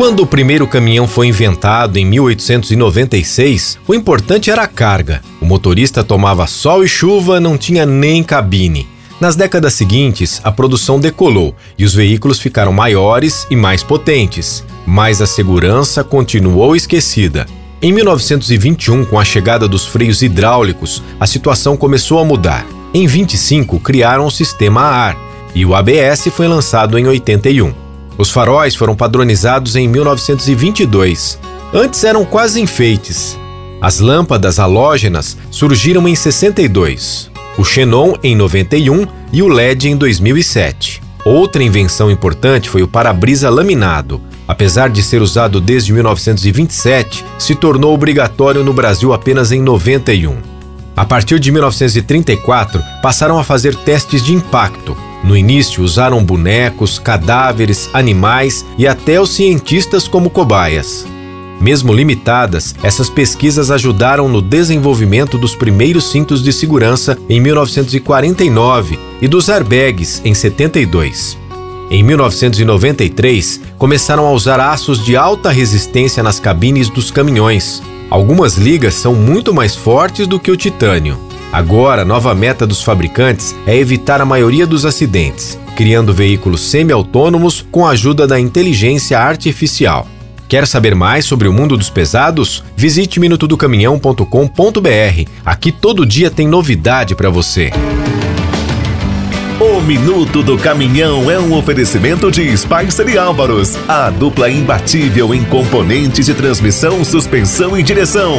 Quando o primeiro caminhão foi inventado em 1896, o importante era a carga. O motorista tomava sol e chuva, não tinha nem cabine. Nas décadas seguintes, a produção decolou e os veículos ficaram maiores e mais potentes, mas a segurança continuou esquecida. Em 1921, com a chegada dos freios hidráulicos, a situação começou a mudar. Em 25, criaram o sistema a ar e o ABS foi lançado em 81. Os faróis foram padronizados em 1922. Antes eram quase enfeites. As lâmpadas halógenas surgiram em 62, o xenon em 91 e o LED em 2007. Outra invenção importante foi o para-brisa laminado. Apesar de ser usado desde 1927, se tornou obrigatório no Brasil apenas em 91. A partir de 1934, passaram a fazer testes de impacto, no início, usaram bonecos, cadáveres, animais e até os cientistas como cobaias. Mesmo limitadas, essas pesquisas ajudaram no desenvolvimento dos primeiros cintos de segurança em 1949 e dos airbags em 72. Em 1993, começaram a usar aços de alta resistência nas cabines dos caminhões. Algumas ligas são muito mais fortes do que o titânio. Agora, nova meta dos fabricantes é evitar a maioria dos acidentes, criando veículos semi-autônomos com a ajuda da inteligência artificial. Quer saber mais sobre o mundo dos pesados? Visite minutodocaminhão.com.br. Aqui todo dia tem novidade para você. O Minuto do Caminhão é um oferecimento de Spicer e Álvaros, a dupla imbatível em componentes de transmissão, suspensão e direção.